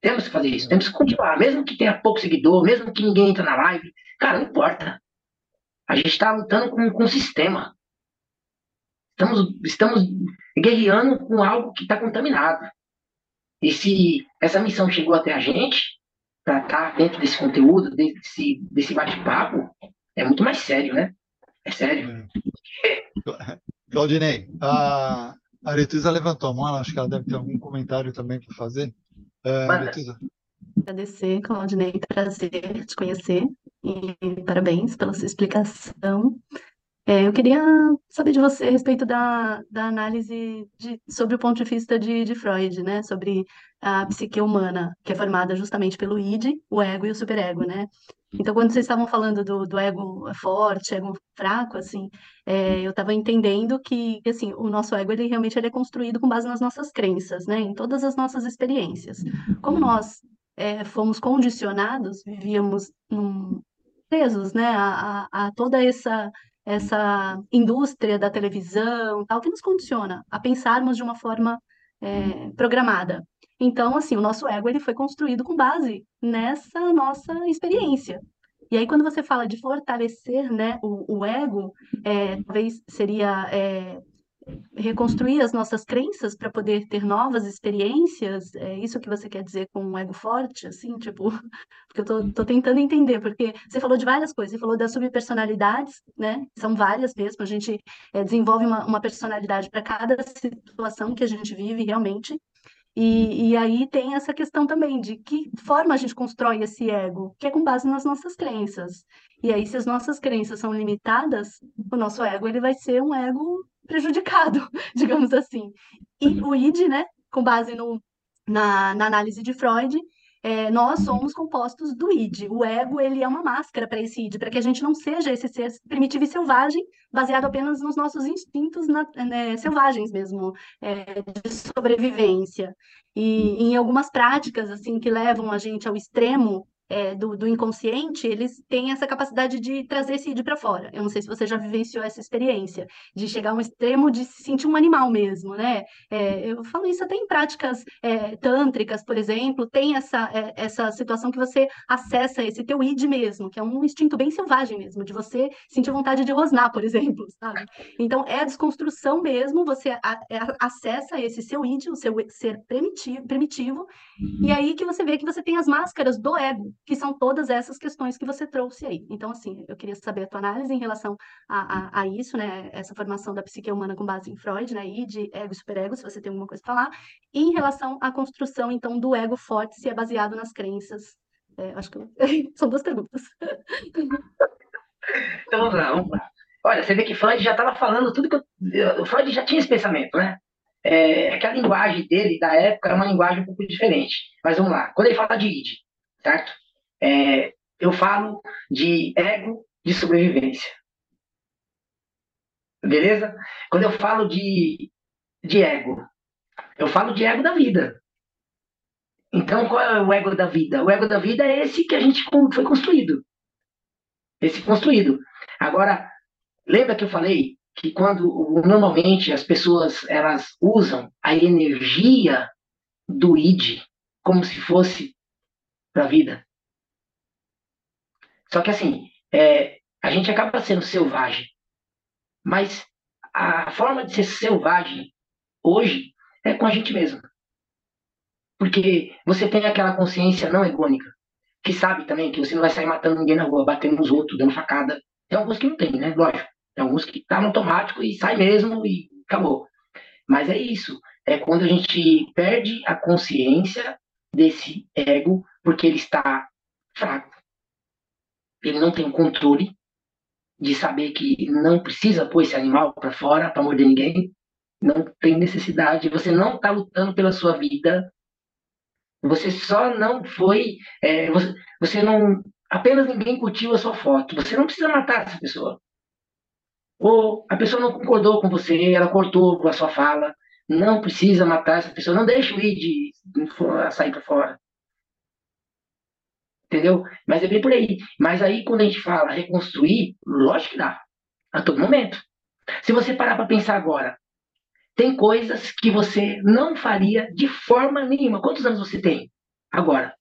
Temos que fazer isso, temos que continuar, mesmo que tenha pouco seguidor, mesmo que ninguém entre na live, cara, não importa. A gente está lutando com, com o sistema. Estamos, estamos guerreando com algo que está contaminado. E se essa missão chegou até a gente, para estar tá dentro desse conteúdo, desse, desse bate-papo, é muito mais sério, né? É sério. Claudinei, a Aretusa levantou a mão, acho que ela deve ter algum comentário também para fazer. É, Aretusa. Agradecer, Claudinei, prazer te conhecer e parabéns pela sua explicação. É, eu queria saber de você a respeito da, da análise de, sobre o ponto de vista de, de Freud, né? Sobre a psique humana, que é formada justamente pelo id, o ego e o superego, né? Então, quando vocês estavam falando do, do ego forte, ego fraco, assim, é, eu estava entendendo que, assim, o nosso ego, ele realmente ele é construído com base nas nossas crenças, né? Em todas as nossas experiências. Como nós é, fomos condicionados, vivíamos num, presos, né? A, a, a toda essa essa indústria da televisão, tal, que nos condiciona a pensarmos de uma forma é, programada. Então, assim, o nosso ego ele foi construído com base nessa nossa experiência. E aí, quando você fala de fortalecer né, o, o ego, é, talvez seria é, reconstruir as nossas crenças para poder ter novas experiências? É isso que você quer dizer com um ego forte, assim, tipo, porque eu tô, tô tentando entender, porque você falou de várias coisas, você falou das subpersonalidades, né? São várias mesmo, a gente é, desenvolve uma, uma personalidade para cada situação que a gente vive realmente. E, e aí tem essa questão também de que forma a gente constrói esse ego, que é com base nas nossas crenças. E aí, se as nossas crenças são limitadas, o nosso ego ele vai ser um ego prejudicado, digamos assim. E o id, né, com base no, na, na análise de Freud, é, nós somos compostos do id. O ego ele é uma máscara para esse id, para que a gente não seja esse ser primitivo e selvagem, baseado apenas nos nossos instintos na, né, selvagens mesmo, é, de sobrevivência. E em algumas práticas assim que levam a gente ao extremo é, do, do, inconsciente, eles têm essa capacidade de trazer esse id para fora. Eu não sei se você já vivenciou essa experiência, de chegar a um extremo de se sentir um animal mesmo, né? É, eu falo isso até em práticas é, tântricas, por exemplo, tem essa, é, essa situação que você acessa esse teu id mesmo, que é um instinto bem selvagem mesmo, de você sentir vontade de rosnar, por exemplo, sabe? Então, é a desconstrução mesmo, você a, é, acessa esse seu id, o seu ser primitivo, primitivo, e aí que você vê que você tem as máscaras do ego, que são todas essas questões que você trouxe aí. Então, assim, eu queria saber a tua análise em relação a, a, a isso, né? Essa formação da psique humana com base em Freud, né? E de ego e superego, se você tem alguma coisa para falar. E em relação à construção, então, do ego forte, se é baseado nas crenças. É, acho que eu... são duas perguntas. então, vamos lá, vamos lá. Olha, você vê que Freud já estava falando tudo que eu... O Freud já tinha esse pensamento, né? É, que a linguagem dele, da época, é uma linguagem um pouco diferente. Mas vamos lá. Quando ele fala de id, certo? É, eu falo de ego de sobrevivência. Beleza? Quando eu falo de, de ego, eu falo de ego da vida. Então, qual é o ego da vida? O ego da vida é esse que a gente foi construído. Esse construído. Agora, lembra que eu falei que quando normalmente as pessoas elas usam a energia do id como se fosse para a vida. Só que assim, é, a gente acaba sendo selvagem. Mas a forma de ser selvagem hoje é com a gente mesmo. Porque você tem aquela consciência não egônica, que sabe também que você não vai sair matando ninguém na rua, batendo nos outros, dando facada. Tem alguns que não tem, né? Lógico. Tem alguns que tá no automático e sai mesmo e acabou. Mas é isso. É quando a gente perde a consciência desse ego, porque ele está fraco ele não tem controle de saber que não precisa pôr esse animal para fora para morder ninguém, Não tem necessidade. Você não está lutando pela sua vida. Você só não foi. É, você, você não. Apenas ninguém curtiu a sua foto. Você não precisa matar essa pessoa. Ou a pessoa não concordou com você, ela cortou com a sua fala. Não precisa matar essa pessoa. Não deixe o id sair para fora. Entendeu? Mas é bem por aí. Mas aí, quando a gente fala reconstruir, lógico que dá. A todo momento. Se você parar para pensar agora, tem coisas que você não faria de forma nenhuma. Quantos anos você tem agora?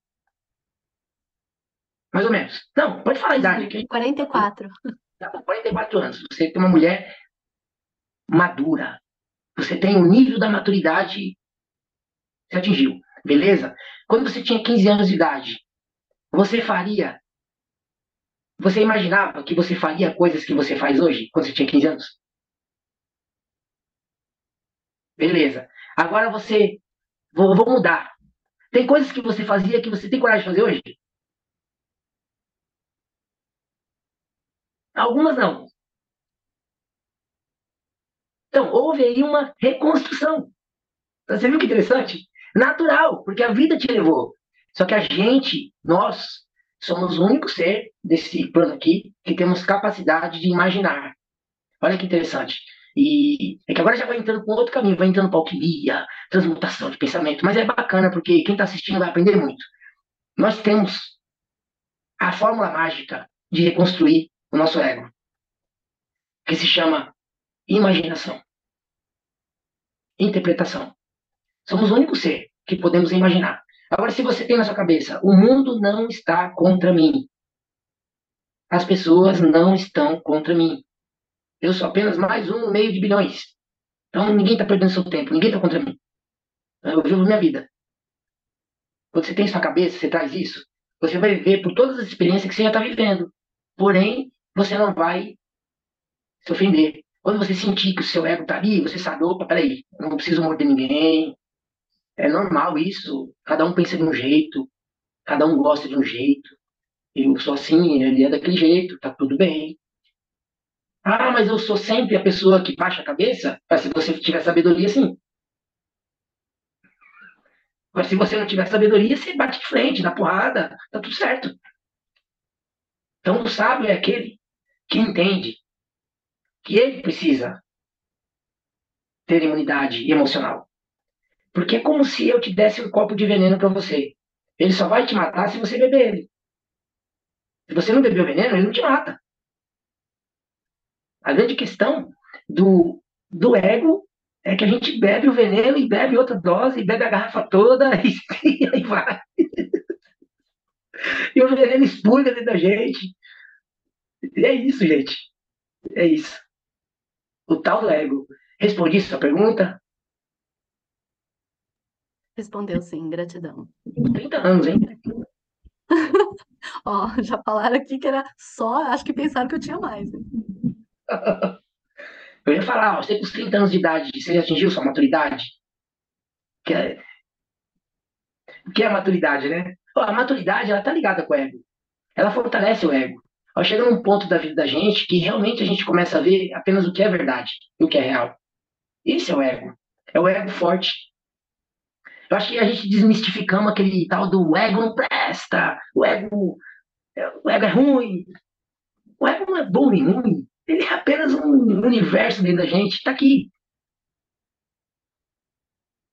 Mais ou menos. Não, pode falar a idade aqui. 44. 44 anos. Você tem uma mulher madura. Você tem o nível da maturidade você atingiu. Beleza? Quando você tinha 15 anos de idade, você faria. Você imaginava que você faria coisas que você faz hoje, quando você tinha 15 anos? Beleza. Agora você. Vou, vou mudar. Tem coisas que você fazia que você tem coragem de fazer hoje? Algumas não. Então, houve aí uma reconstrução. Você viu que interessante? Natural, porque a vida te levou. Só que a gente, nós, somos o único ser desse plano aqui que temos capacidade de imaginar. Olha que interessante. E é que agora já vai entrando um outro caminho, vai entrando para alquimia, transmutação de pensamento. Mas é bacana porque quem está assistindo vai aprender muito. Nós temos a fórmula mágica de reconstruir o nosso ego, que se chama imaginação, interpretação. Somos o único ser que podemos imaginar. Agora, se você tem na sua cabeça, o mundo não está contra mim, as pessoas não estão contra mim. Eu sou apenas mais um no meio de bilhões. Então ninguém está perdendo seu tempo, ninguém está contra mim. Eu vivo minha vida. Quando você tem na cabeça, você traz isso, você vai viver por todas as experiências que você já está vivendo. Porém, você não vai se ofender. Quando você sentir que o seu ego está ali, você sabe, opa, peraí, não preciso morder ninguém. É normal isso. Cada um pensa de um jeito, cada um gosta de um jeito. Eu sou assim, ele é daquele jeito, tá tudo bem. Ah, mas eu sou sempre a pessoa que baixa a cabeça? Mas se você tiver sabedoria, sim. Mas se você não tiver sabedoria, você bate de frente, dá porrada, tá tudo certo. Então o sábio é aquele que entende que ele precisa ter imunidade emocional. Porque é como se eu te desse um copo de veneno para você. Ele só vai te matar se você beber ele. Se você não beber o veneno, ele não te mata. A grande questão do, do ego é que a gente bebe o veneno e bebe outra dose, e bebe a garrafa toda e, e aí vai. e o veneno expulga dentro da gente. E é isso, gente. É isso. O tal do ego. Respondi sua pergunta? Respondeu sim, gratidão. 30 anos, hein? Ó, já falaram aqui que era só, acho que pensaram que eu tinha mais. Eu ia falar, você com os 30 anos de idade, você já atingiu sua maturidade? Que é... O que é a maturidade, né? a maturidade, ela tá ligada com o ego. Ela fortalece o ego. Ó, chega num ponto da vida da gente que realmente a gente começa a ver apenas o que é verdade e o que é real. Esse é o ego. É o ego forte. Eu acho que a gente desmistificamos aquele tal do ego não presta, o ego, o ego é ruim. O ego não é bom nem ruim. Ele é apenas um universo dentro da gente. Está aqui.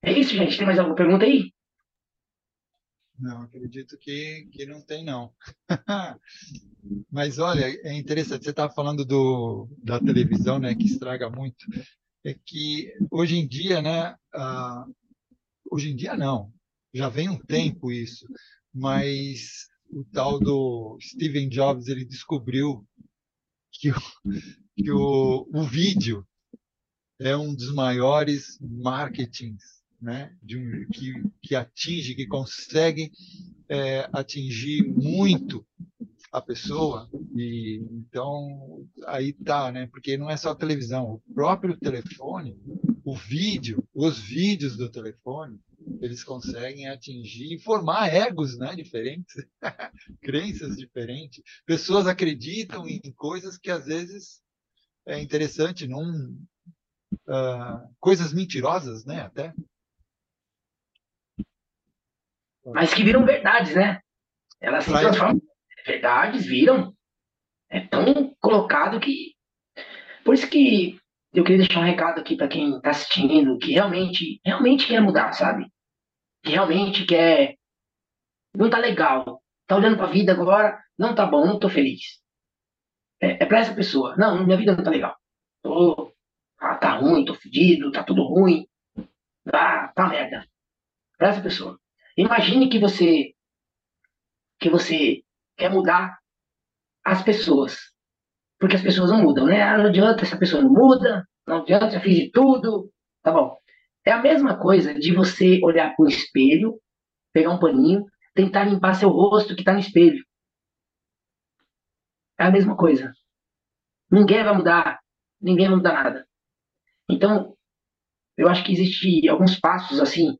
É isso, gente. Tem mais alguma pergunta aí? Não, acredito que, que não tem, não. Mas olha, é interessante, você estava falando do, da televisão, né, que estraga muito. É que hoje em dia, né, hoje em dia não, já vem um tempo isso, mas o tal do Steven Jobs, ele descobriu que, o, que o, o vídeo é um dos maiores marketings né, de um, que, que atinge, que consegue é, atingir muito a pessoa. E então aí tá, né? Porque não é só a televisão, o próprio telefone, o vídeo, os vídeos do telefone, eles conseguem atingir e formar egos, né, diferentes, crenças diferentes. Pessoas acreditam em coisas que às vezes é interessante, não uh, coisas mentirosas, né? Até. Mas que viram verdades, né? Elas se transformam em verdades, viram. É tão colocado que. Por isso que eu queria deixar um recado aqui para quem está assistindo, que realmente, realmente quer mudar, sabe? Que realmente quer. Não tá legal. Tá olhando para a vida agora, não tá bom, não tô feliz. É, é para essa pessoa. Não, minha vida não tá legal. Tô, ah, tá ruim, tô fedido, tá tudo ruim. Ah, tá merda. Para essa pessoa. Imagine que você que você quer mudar as pessoas. Porque as pessoas não mudam, né? Ah, não adianta, essa pessoa não muda, não adianta, já fiz de tudo. Tá bom. É a mesma coisa de você olhar para o espelho, pegar um paninho, tentar limpar seu rosto que está no espelho. É a mesma coisa. Ninguém vai mudar, ninguém vai mudar nada. Então, eu acho que existe alguns passos assim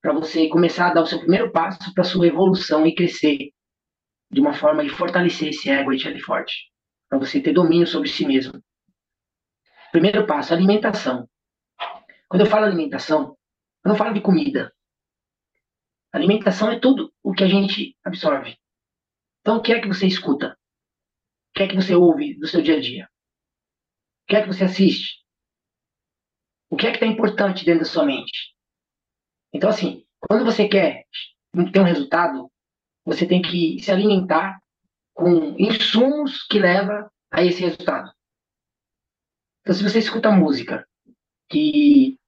para você começar a dar o seu primeiro passo para sua evolução e crescer de uma forma de fortalecer esse ego e ele forte, para você ter domínio sobre si mesmo. Primeiro passo, alimentação. Quando eu falo alimentação, eu não falo de comida. Alimentação é tudo o que a gente absorve. Então, o que é que você escuta? O que é que você ouve do seu dia a dia? O que é que você assiste? O que é que está importante dentro da sua mente? Então, assim, quando você quer ter um resultado, você tem que se alimentar com insumos que levam a esse resultado. Então, se você escuta música, que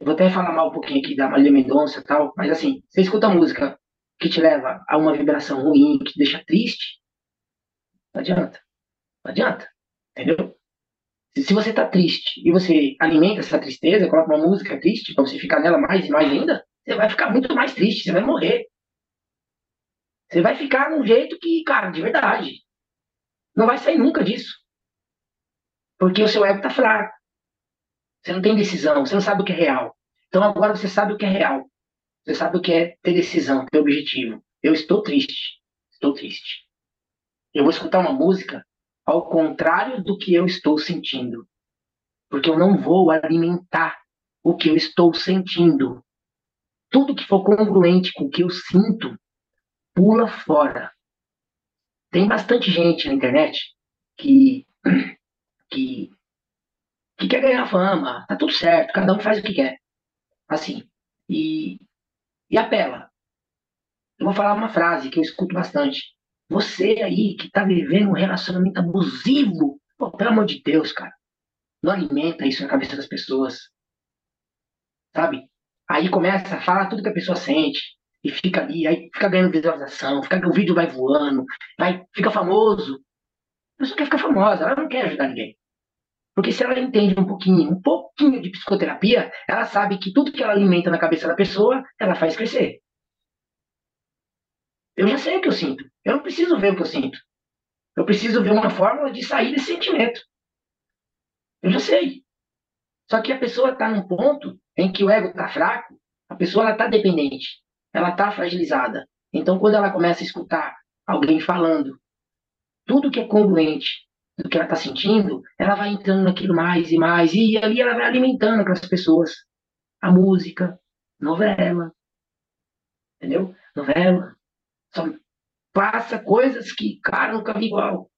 eu vou até falar mal um pouquinho aqui da Marília Mendonça e tal, mas assim, você escuta música que te leva a uma vibração ruim, que te deixa triste, não adianta. Não adianta. Entendeu? Se, você está triste e você alimenta essa tristeza, coloca uma música triste para você ficar nela mais e mais ainda, você vai ficar muito mais triste, você vai morrer. Você vai ficar num jeito que, cara, de verdade, não vai sair nunca disso. Porque o seu ego está fraco. Você não tem decisão, você não sabe o que é real. Então agora você sabe o que é real. Você sabe o que é ter decisão, ter objetivo. Eu estou triste. Estou triste. Eu vou escutar uma música ao contrário do que eu estou sentindo. Porque eu não vou alimentar o que eu estou sentindo. Tudo que for congruente com o que eu sinto, pula fora. Tem bastante gente na internet que, que, que quer ganhar fama, tá tudo certo, cada um faz o que quer. Assim. E, e apela. Eu vou falar uma frase que eu escuto bastante. Você aí que tá vivendo um relacionamento abusivo, pô, pelo amor de Deus, cara, não alimenta isso na cabeça das pessoas. Sabe? Aí começa a falar tudo que a pessoa sente e fica ali, aí fica ganhando visualização, fica, o vídeo vai voando, vai, fica famoso. A pessoa quer ficar famosa, ela não quer ajudar ninguém. Porque se ela entende um pouquinho, um pouquinho de psicoterapia, ela sabe que tudo que ela alimenta na cabeça da pessoa, ela faz crescer. Eu já sei o que eu sinto. Eu não preciso ver o que eu sinto. Eu preciso ver uma fórmula de sair desse sentimento. Eu já sei. Só que a pessoa está num ponto em que o ego está fraco, a pessoa está dependente, ela está fragilizada. Então, quando ela começa a escutar alguém falando tudo que é congruente do que ela está sentindo, ela vai entrando naquilo mais e mais, e ali ela vai alimentando aquelas pessoas. A música, novela, entendeu? Novela, só passa coisas que, cara, nunca vi igual.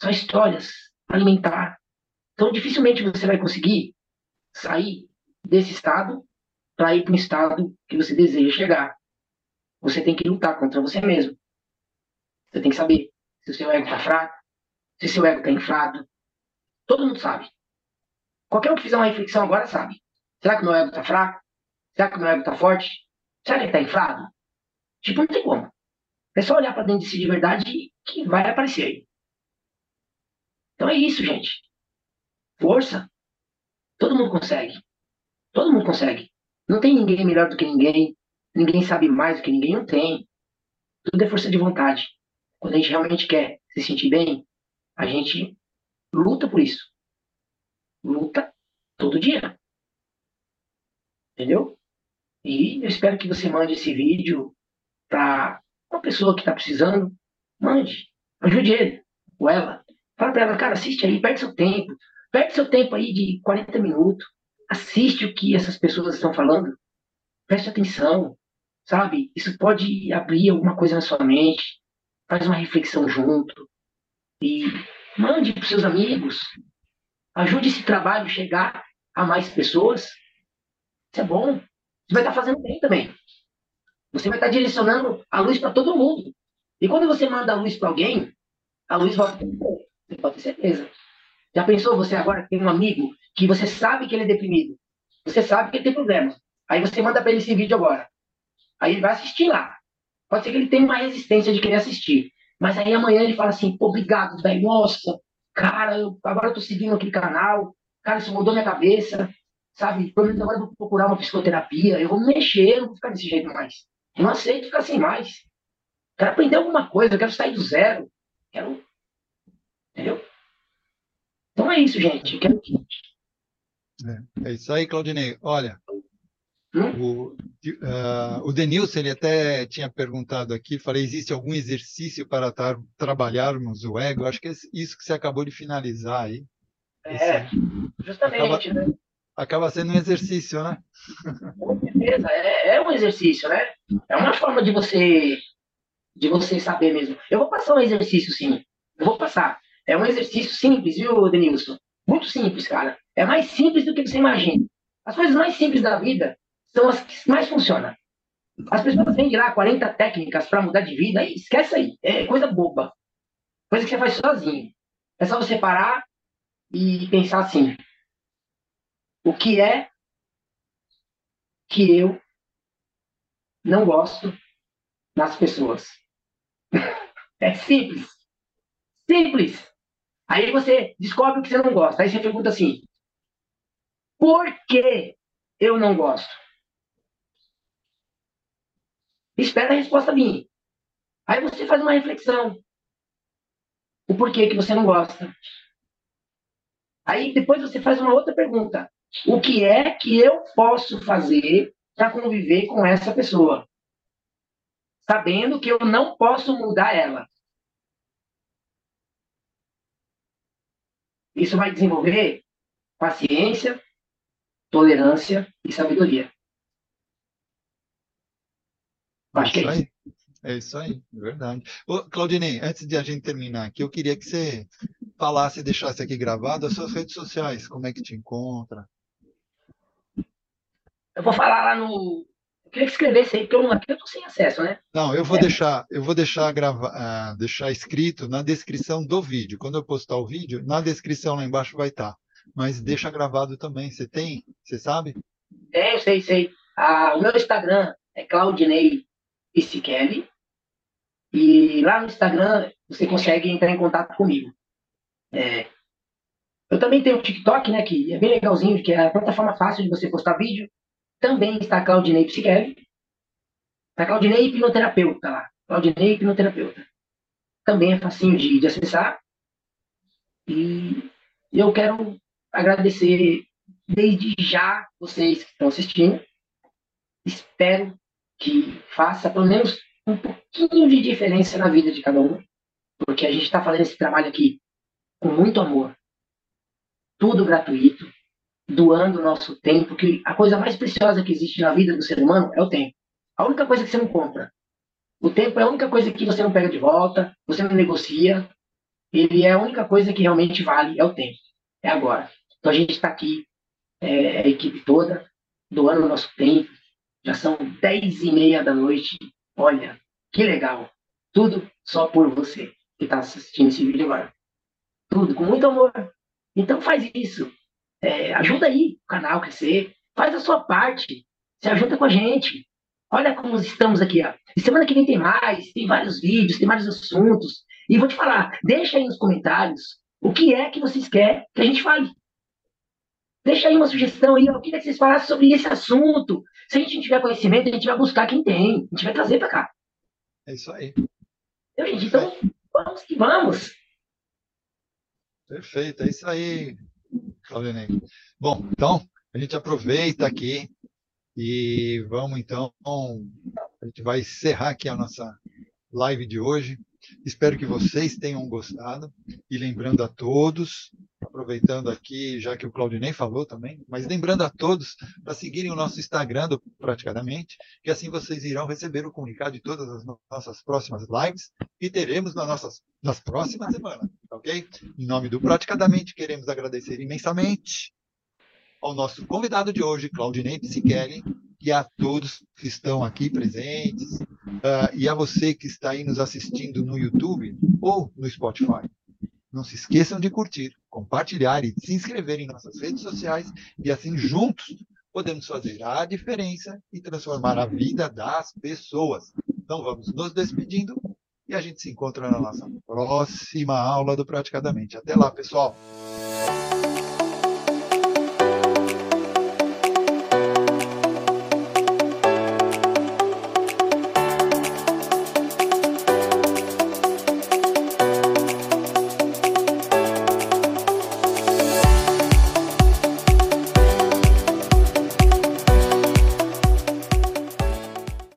São histórias alimentar. Então, dificilmente você vai conseguir sair desse estado para ir para um estado que você deseja chegar. Você tem que lutar contra você mesmo. Você tem que saber se o seu ego está fraco, se o seu ego está inflado. Todo mundo sabe. Qualquer um que fizer uma reflexão agora sabe. Será que o meu ego está fraco? Será que o meu ego está forte? Será que ele está inflado? Tipo, não tem como. É só olhar para dentro de si de verdade que vai aparecer. Então é isso, gente. Força. Todo mundo consegue. Todo mundo consegue. Não tem ninguém melhor do que ninguém. Ninguém sabe mais do que ninguém. Não tem. Tudo é força de vontade. Quando a gente realmente quer se sentir bem, a gente luta por isso. Luta todo dia. Entendeu? E eu espero que você mande esse vídeo para uma pessoa que está precisando, mande, ajude ele, ou ela. Fala para ela, cara, assiste aí, perde seu tempo. Perde seu tempo aí de 40 minutos, assiste o que essas pessoas estão falando, preste atenção, sabe? Isso pode abrir alguma coisa na sua mente, faz uma reflexão junto e mande para seus amigos, ajude esse trabalho a chegar a mais pessoas. Isso é bom. Você vai estar fazendo bem também. Você vai estar direcionando a luz para todo mundo. E quando você manda a luz para alguém, a luz volta para você. Você pode ter certeza. Já pensou você agora tem um amigo que você sabe que ele é deprimido? Você sabe que ele tem problema. Aí você manda para ele esse vídeo agora. Aí ele vai assistir lá. Pode ser que ele tenha uma resistência de querer assistir. Mas aí amanhã ele fala assim, pô, obrigado, velho. Nossa, cara, eu, agora eu tô seguindo aquele canal. Cara, isso mudou minha cabeça. Sabe? Pelo menos agora eu vou procurar uma psicoterapia. Eu vou mexer, eu não vou ficar desse jeito mais. Eu não aceito ficar assim mais. Quero aprender alguma coisa, eu quero sair do zero. Quero. Entendeu? Então é isso, gente. Quero... É, é isso aí, Claudinei. Olha? O, uh, o Denilson ele até tinha perguntado aqui, falei, existe algum exercício para tar, trabalharmos o ego? Acho que é isso que você acabou de finalizar aí. É, Esse, justamente, acaba, né? Acaba sendo um exercício, né? Com certeza, é, é um exercício, né? É uma forma de você de você saber mesmo. Eu vou passar um exercício, sim. Eu vou passar. É um exercício simples, viu, Denilson? Muito simples, cara. É mais simples do que você imagina. As coisas mais simples da vida são as que mais funcionam. As pessoas vêm de lá 40 técnicas para mudar de vida, aí esquece aí. É coisa boba. Coisa que você faz sozinho. É só você parar e pensar assim: o que é que eu não gosto nas pessoas? É simples. Simples. Aí você descobre o que você não gosta. Aí você pergunta assim: por que eu não gosto? Espera a resposta vir. Aí você faz uma reflexão. O porquê que você não gosta. Aí depois você faz uma outra pergunta. O que é que eu posso fazer para conviver com essa pessoa? sabendo que eu não posso mudar ela. Isso vai desenvolver paciência, tolerância e sabedoria. Acho que é isso. É isso aí, é verdade. Ô, Claudinei, antes de a gente terminar aqui, eu queria que você falasse e deixasse aqui gravado as suas redes sociais, como é que te encontra. Eu vou falar lá no, eu queria que escrevesse aí, porque eu, aqui eu estou sem acesso, né? Não, eu vou é. deixar, eu vou deixar gravar, uh, deixar escrito na descrição do vídeo. Quando eu postar o vídeo, na descrição lá embaixo vai estar. Tá. Mas deixa gravado também. Você tem? Você sabe? É, eu sei, sei. Ah, o meu Instagram é Claudinei Psichele. E lá no Instagram você consegue entrar em contato comigo. É, eu também tenho o TikTok, né, que é bem legalzinho, que é a plataforma fácil de você postar vídeo. Também está Claudinei Psiquelli. Está Claudinei Hipnoterapeuta lá. Claudinei Hipnoterapeuta. Também é facinho de, de acessar. E eu quero agradecer desde já vocês que estão assistindo. Espero que faça pelo menos um pouquinho de diferença na vida de cada um, porque a gente está fazendo esse trabalho aqui com muito amor, tudo gratuito, doando o nosso tempo, que a coisa mais preciosa que existe na vida do ser humano é o tempo. A única coisa que você não compra. O tempo é a única coisa que você não pega de volta, você não negocia. Ele é a única coisa que realmente vale, é o tempo. É agora. Então a gente está aqui, é, a equipe toda, doando o nosso tempo. Já são dez e meia da noite. Olha, que legal. Tudo só por você que está assistindo esse vídeo agora. Tudo com muito amor. Então faz isso. É, ajuda aí o canal crescer, faz a sua parte, se ajuda com a gente. Olha como estamos aqui, ó. E semana que vem tem mais, tem vários vídeos, tem vários assuntos. E vou te falar, deixa aí nos comentários o que é que vocês querem que a gente fale. Deixa aí uma sugestão aí, o que é que vocês falassem sobre esse assunto. Se a gente não tiver conhecimento, a gente vai buscar quem tem, a gente vai trazer para cá. É isso aí. Eu, gente, então, vamos que vamos. Perfeito, é isso aí. Claudinei. Bom, então, a gente aproveita aqui e vamos então, a gente vai encerrar aqui a nossa live de hoje. Espero que vocês tenham gostado e lembrando a todos, aproveitando aqui, já que o Claudinei falou também, mas lembrando a todos para seguirem o nosso Instagram do Praticadamente, que assim vocês irão receber o comunicado de todas as nossas próximas lives que teremos nas nossas nas próximas semanas, ok? Em nome do Praticadamente, queremos agradecer imensamente ao nosso convidado de hoje, Claudinei Psicheli, e a todos que estão aqui presentes, uh, e a você que está aí nos assistindo no YouTube ou no Spotify. Não se esqueçam de curtir, compartilhar e se inscrever em nossas redes sociais e assim juntos podemos fazer a diferença e transformar a vida das pessoas. Então vamos nos despedindo e a gente se encontra na nossa próxima aula do Praticadamente. Até lá, pessoal!